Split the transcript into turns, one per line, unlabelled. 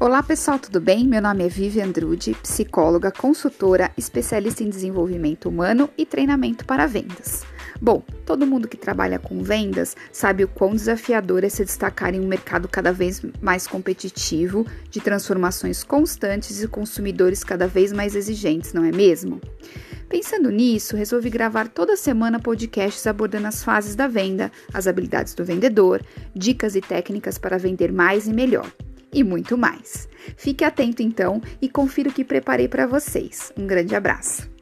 Olá pessoal, tudo bem? Meu nome é Vivian Drude, psicóloga, consultora, especialista em desenvolvimento humano e treinamento para vendas. Bom, todo mundo que trabalha com vendas sabe o quão desafiador é se destacar em um mercado cada vez mais competitivo, de transformações constantes e consumidores cada vez mais exigentes, não é mesmo? Pensando nisso, resolvi gravar toda semana podcasts abordando as fases da venda, as habilidades do vendedor, dicas e técnicas para vender mais e melhor. E muito mais. Fique atento então e confira o que preparei para vocês. Um grande abraço.